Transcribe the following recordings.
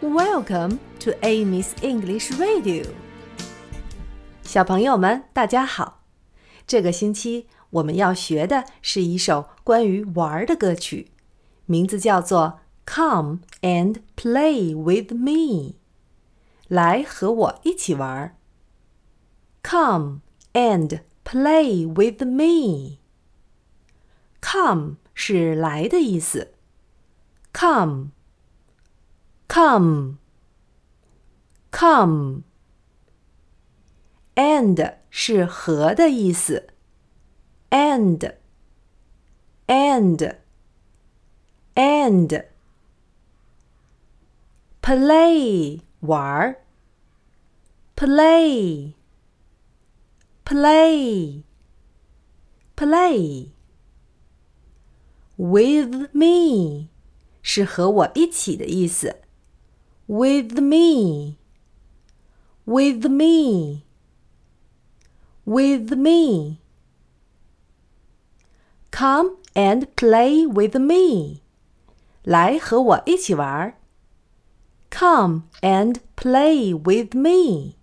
Welcome to Amy's English Radio。小朋友们，大家好！这个星期我们要学的是一首关于玩的歌曲，名字叫做《Come and Play with Me》。来和我一起玩。Come and play with me. Come 是来的意思。Come, come, come. And 是和的意思。And, and, and. Play 玩儿。Play, play, play. With me 是和我一起的意思。 With me, with me, with me. Come and play with me. 来和我一起玩。Come and play with me.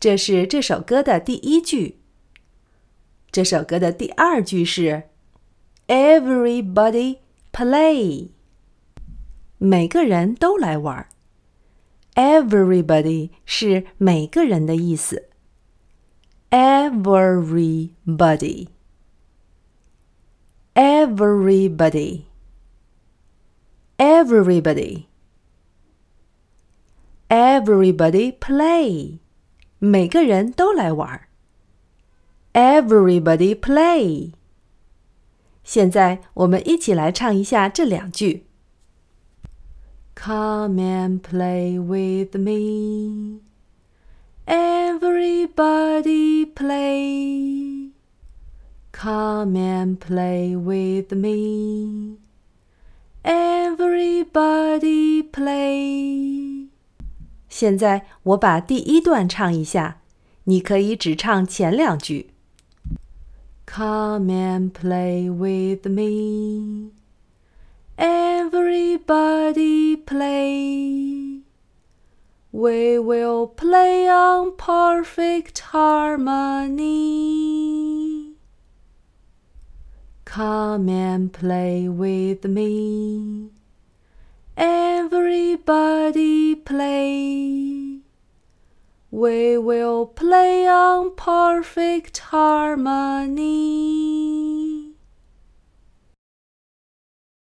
这是这首歌的第一句。这首歌的第二句是 "Everybody play"， 每个人都来玩儿。Everybody 是每个人的意思。Everybody, everybody, everybody, everybody play. 每个人都来玩儿。Everybody play。现在我们一起来唱一下这两句。Come and play with me. Everybody play. Come and play with me. Everybody play. 现在我把第一段唱一下，你可以只唱前两句。Come and play with me. Everybody play. We will play on perfect harmony. Come and play with me. Everybody play. We will play on perfect harmony.